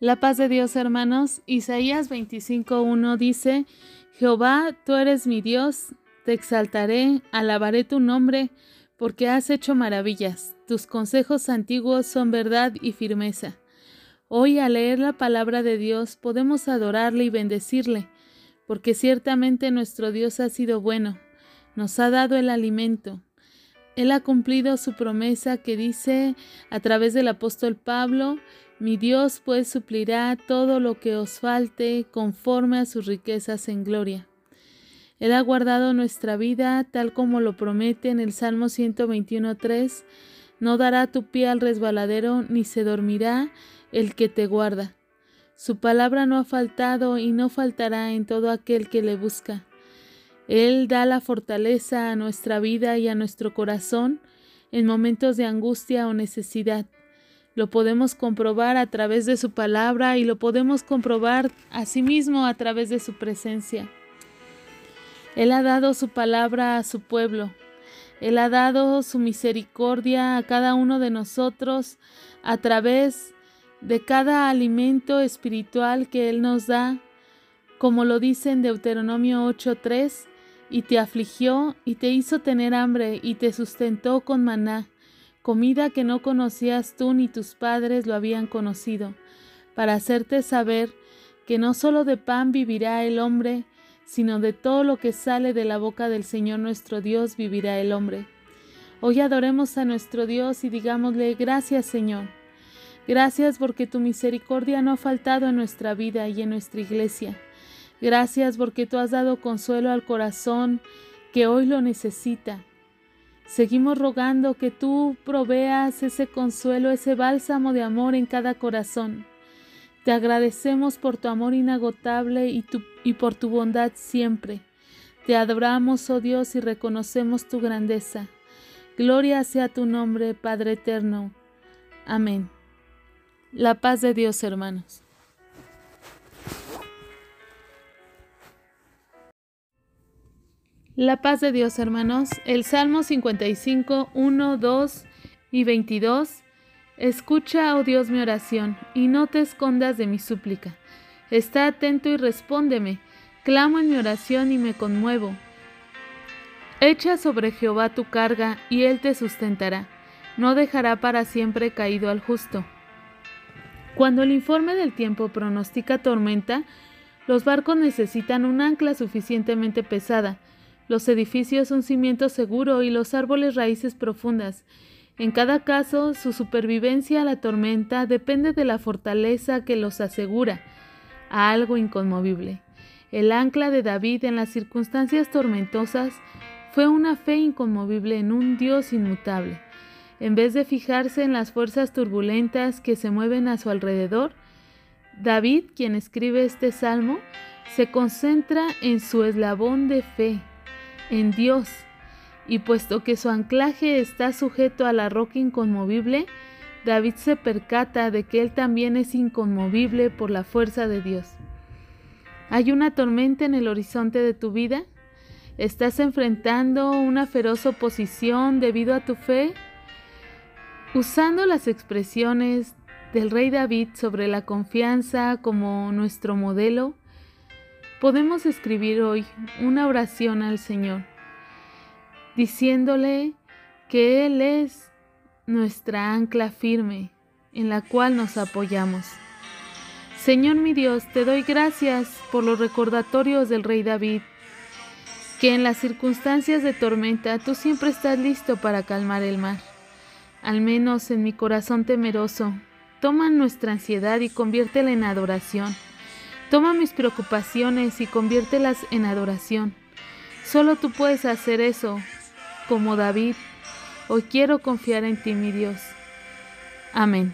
La paz de Dios, hermanos. Isaías 25.1 dice, Jehová, tú eres mi Dios, te exaltaré, alabaré tu nombre, porque has hecho maravillas. Tus consejos antiguos son verdad y firmeza. Hoy al leer la palabra de Dios podemos adorarle y bendecirle, porque ciertamente nuestro Dios ha sido bueno, nos ha dado el alimento. Él ha cumplido su promesa que dice a través del apóstol Pablo, mi Dios pues suplirá todo lo que os falte conforme a sus riquezas en gloria. Él ha guardado nuestra vida tal como lo promete en el Salmo 121.3. No dará tu pie al resbaladero ni se dormirá el que te guarda. Su palabra no ha faltado y no faltará en todo aquel que le busca. Él da la fortaleza a nuestra vida y a nuestro corazón en momentos de angustia o necesidad. Lo podemos comprobar a través de su palabra y lo podemos comprobar a sí mismo a través de su presencia. Él ha dado su palabra a su pueblo. Él ha dado su misericordia a cada uno de nosotros a través de cada alimento espiritual que Él nos da, como lo dice en Deuteronomio 8:3, y te afligió y te hizo tener hambre y te sustentó con maná comida que no conocías tú ni tus padres lo habían conocido, para hacerte saber que no solo de pan vivirá el hombre, sino de todo lo que sale de la boca del Señor nuestro Dios vivirá el hombre. Hoy adoremos a nuestro Dios y digámosle gracias Señor. Gracias porque tu misericordia no ha faltado en nuestra vida y en nuestra iglesia. Gracias porque tú has dado consuelo al corazón que hoy lo necesita. Seguimos rogando que tú proveas ese consuelo, ese bálsamo de amor en cada corazón. Te agradecemos por tu amor inagotable y, y por tu bondad siempre. Te adoramos, oh Dios, y reconocemos tu grandeza. Gloria sea tu nombre, Padre eterno. Amén. La paz de Dios, hermanos. La paz de Dios, hermanos. El Salmo 55, 1, 2 y 22. Escucha, oh Dios, mi oración, y no te escondas de mi súplica. Está atento y respóndeme. Clamo en mi oración y me conmuevo. Echa sobre Jehová tu carga, y él te sustentará. No dejará para siempre caído al justo. Cuando el informe del tiempo pronostica tormenta, los barcos necesitan un ancla suficientemente pesada los edificios un cimiento seguro y los árboles raíces profundas. En cada caso, su supervivencia a la tormenta depende de la fortaleza que los asegura a algo inconmovible. El ancla de David en las circunstancias tormentosas fue una fe inconmovible en un Dios inmutable. En vez de fijarse en las fuerzas turbulentas que se mueven a su alrededor, David, quien escribe este salmo, se concentra en su eslabón de fe, en Dios, y puesto que su anclaje está sujeto a la roca inconmovible, David se percata de que él también es inconmovible por la fuerza de Dios. ¿Hay una tormenta en el horizonte de tu vida? ¿Estás enfrentando una feroz oposición debido a tu fe? Usando las expresiones del rey David sobre la confianza como nuestro modelo, podemos escribir hoy una oración al Señor, diciéndole que Él es nuestra ancla firme en la cual nos apoyamos. Señor mi Dios, te doy gracias por los recordatorios del rey David, que en las circunstancias de tormenta tú siempre estás listo para calmar el mar. Al menos en mi corazón temeroso, toma nuestra ansiedad y conviértela en adoración Toma mis preocupaciones y conviértelas en adoración. Solo tú puedes hacer eso, como David. Hoy quiero confiar en ti, mi Dios. Amén.